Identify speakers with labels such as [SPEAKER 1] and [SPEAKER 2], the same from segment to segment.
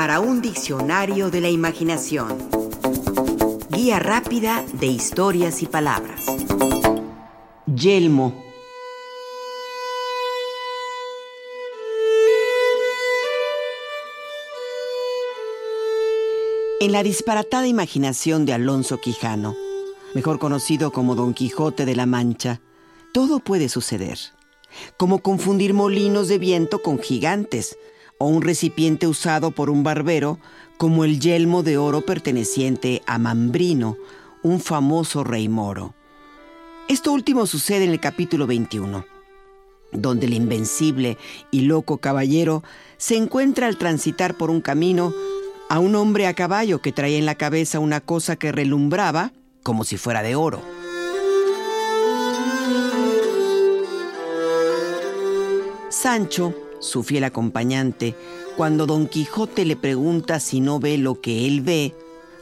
[SPEAKER 1] para un diccionario de la imaginación. Guía rápida de historias y palabras. Yelmo. En la disparatada imaginación de Alonso Quijano, mejor conocido como Don Quijote de la Mancha, todo puede suceder, como confundir molinos de viento con gigantes, o un recipiente usado por un barbero como el yelmo de oro perteneciente a Mambrino, un famoso rey moro. Esto último sucede en el capítulo 21, donde el invencible y loco caballero se encuentra al transitar por un camino a un hombre a caballo que traía en la cabeza una cosa que relumbraba como si fuera de oro. Sancho su fiel acompañante, cuando Don Quijote le pregunta si no ve lo que él ve,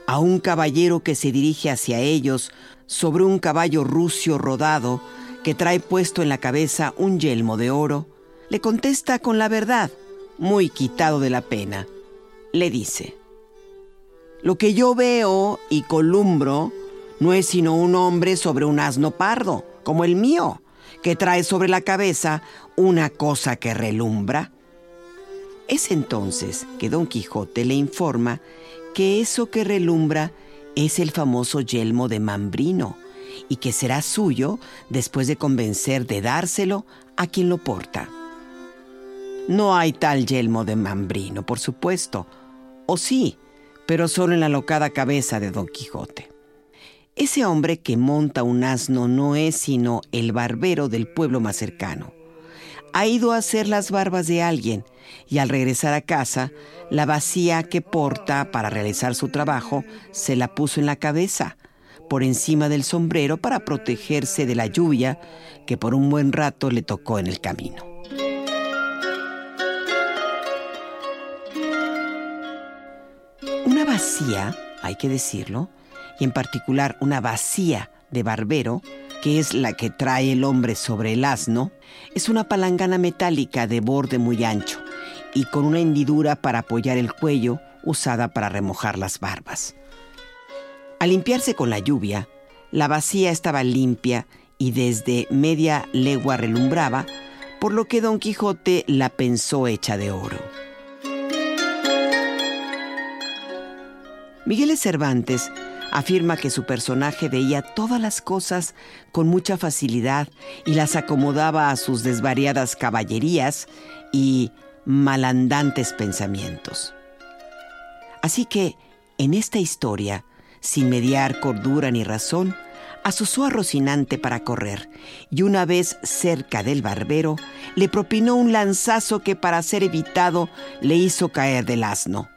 [SPEAKER 1] a un caballero que se dirige hacia ellos sobre un caballo rucio rodado que trae puesto en la cabeza un yelmo de oro, le contesta con la verdad, muy quitado de la pena. Le dice, Lo que yo veo y columbro no es sino un hombre sobre un asno pardo, como el mío que trae sobre la cabeza una cosa que relumbra? Es entonces que Don Quijote le informa que eso que relumbra es el famoso yelmo de Mambrino y que será suyo después de convencer de dárselo a quien lo porta. No hay tal yelmo de Mambrino, por supuesto, o sí, pero solo en la locada cabeza de Don Quijote. Ese hombre que monta un asno no es sino el barbero del pueblo más cercano. Ha ido a hacer las barbas de alguien y al regresar a casa, la vacía que porta para realizar su trabajo se la puso en la cabeza, por encima del sombrero para protegerse de la lluvia que por un buen rato le tocó en el camino. Una vacía, hay que decirlo, y en particular una vacía de barbero, que es la que trae el hombre sobre el asno, es una palangana metálica de borde muy ancho y con una hendidura para apoyar el cuello usada para remojar las barbas. Al limpiarse con la lluvia, la vacía estaba limpia y desde media legua relumbraba, por lo que Don Quijote la pensó hecha de oro. Miguel Cervantes afirma que su personaje veía todas las cosas con mucha facilidad y las acomodaba a sus desvariadas caballerías y malandantes pensamientos. Así que, en esta historia, sin mediar cordura ni razón, asusó a Rocinante para correr y una vez cerca del barbero le propinó un lanzazo que para ser evitado le hizo caer del asno.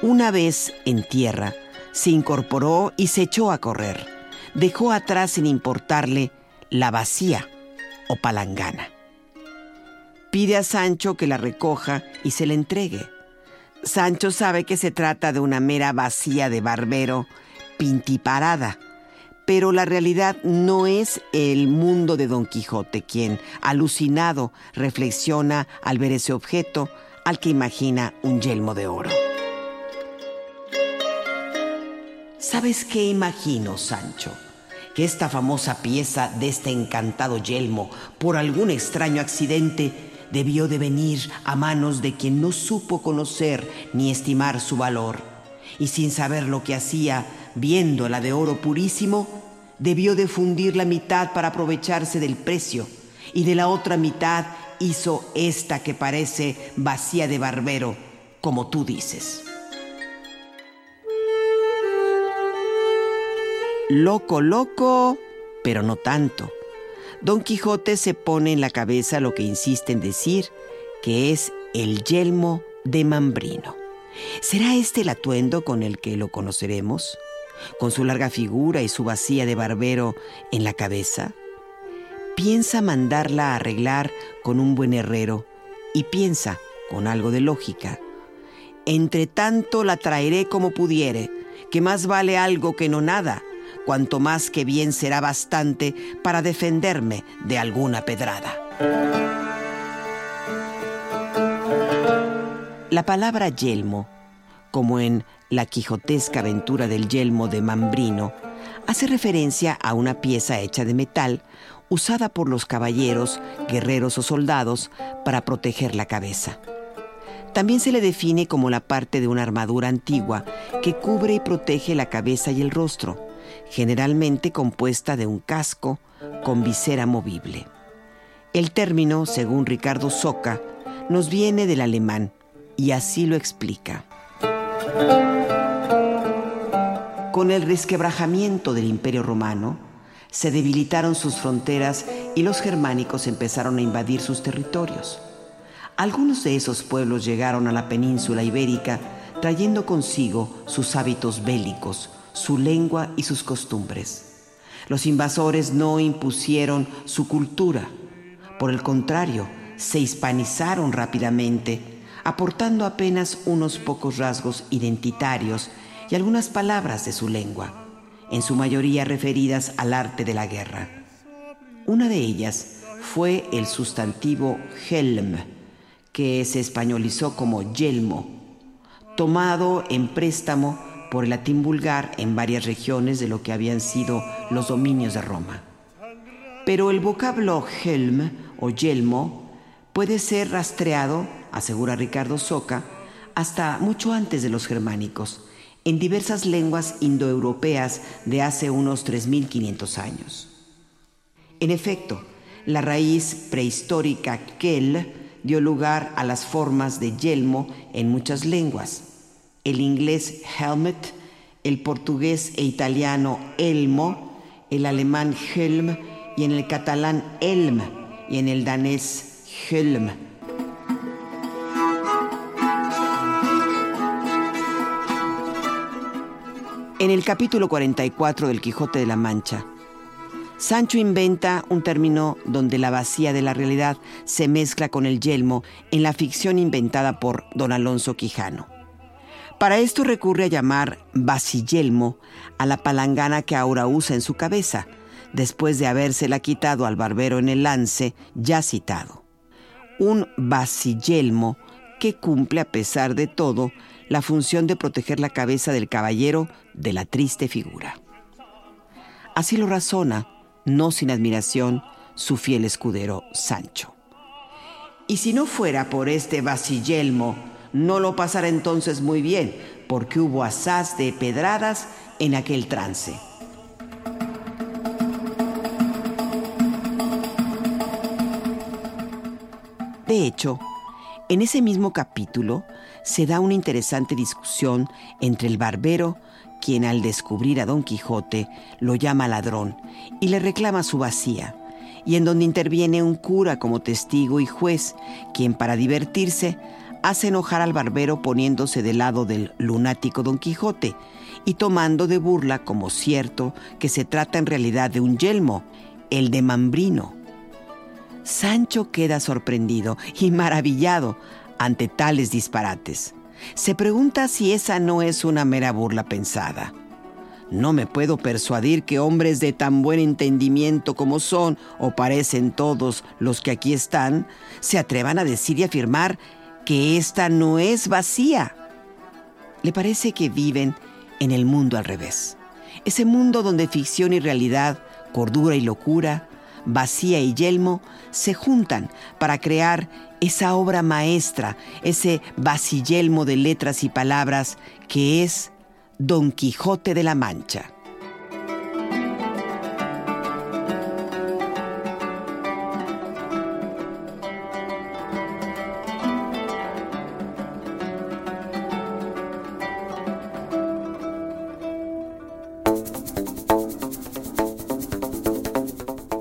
[SPEAKER 1] Una vez en tierra, se incorporó y se echó a correr. Dejó atrás sin importarle la vacía o palangana. Pide a Sancho que la recoja y se la entregue. Sancho sabe que se trata de una mera vacía de barbero pintiparada, pero la realidad no es el mundo de Don Quijote, quien, alucinado, reflexiona al ver ese objeto al que imagina un yelmo de oro. ¿Sabes qué imagino, Sancho? Que esta famosa pieza de este encantado yelmo, por algún extraño accidente, debió de venir a manos de quien no supo conocer ni estimar su valor, y sin saber lo que hacía, viéndola de oro purísimo, debió de fundir la mitad para aprovecharse del precio, y de la otra mitad hizo esta que parece vacía de barbero, como tú dices. Loco, loco, pero no tanto. Don Quijote se pone en la cabeza lo que insiste en decir, que es el yelmo de Mambrino. ¿Será este el atuendo con el que lo conoceremos? ¿Con su larga figura y su vacía de barbero en la cabeza? Piensa mandarla a arreglar con un buen herrero y piensa, con algo de lógica, entre tanto la traeré como pudiere, que más vale algo que no nada, cuanto más que bien será bastante para defenderme de alguna pedrada. La palabra yelmo como en La quijotesca aventura del yelmo de Mambrino, hace referencia a una pieza hecha de metal usada por los caballeros, guerreros o soldados para proteger la cabeza. También se le define como la parte de una armadura antigua que cubre y protege la cabeza y el rostro, generalmente compuesta de un casco con visera movible. El término, según Ricardo Soca, nos viene del alemán y así lo explica. Con el resquebrajamiento del Imperio Romano, se debilitaron sus fronteras y los germánicos empezaron a invadir sus territorios. Algunos de esos pueblos llegaron a la península ibérica trayendo consigo sus hábitos bélicos, su lengua y sus costumbres. Los invasores no impusieron su cultura, por el contrario, se hispanizaron rápidamente, aportando apenas unos pocos rasgos identitarios y algunas palabras de su lengua, en su mayoría referidas al arte de la guerra. Una de ellas fue el sustantivo helm, que se españolizó como yelmo, tomado en préstamo por el latín vulgar en varias regiones de lo que habían sido los dominios de Roma. Pero el vocablo helm o yelmo puede ser rastreado, asegura Ricardo Soca, hasta mucho antes de los germánicos, en diversas lenguas indoeuropeas de hace unos 3.500 años. En efecto, la raíz prehistórica kel dio lugar a las formas de yelmo en muchas lenguas. El inglés helmet, el portugués e italiano elmo, el alemán helm y en el catalán elm y en el danés helm. En el capítulo 44 del Quijote de la Mancha, Sancho inventa un término donde la vacía de la realidad se mezcla con el yelmo en la ficción inventada por don Alonso Quijano. Para esto recurre a llamar vasiyelmo a la palangana que ahora usa en su cabeza, después de habérsela quitado al barbero en el lance ya citado. Un vasiyelmo que cumple a pesar de todo la función de proteger la cabeza del caballero de la triste figura. Así lo razona no sin admiración, su fiel escudero Sancho. Y si no fuera por este vasillelmo, no lo pasara entonces muy bien, porque hubo asaz de pedradas en aquel trance. De hecho, en ese mismo capítulo se da una interesante discusión entre el barbero quien al descubrir a Don Quijote lo llama ladrón y le reclama su vacía, y en donde interviene un cura como testigo y juez, quien para divertirse hace enojar al barbero poniéndose del lado del lunático Don Quijote y tomando de burla como cierto que se trata en realidad de un yelmo, el de Mambrino. Sancho queda sorprendido y maravillado ante tales disparates. Se pregunta si esa no es una mera burla pensada. No me puedo persuadir que hombres de tan buen entendimiento como son, o parecen todos los que aquí están, se atrevan a decir y afirmar que esta no es vacía. Le parece que viven en el mundo al revés. Ese mundo donde ficción y realidad, cordura y locura, vacía y yelmo se juntan para crear esa obra maestra, ese vasillelmo de letras y palabras que es Don Quijote de la Mancha.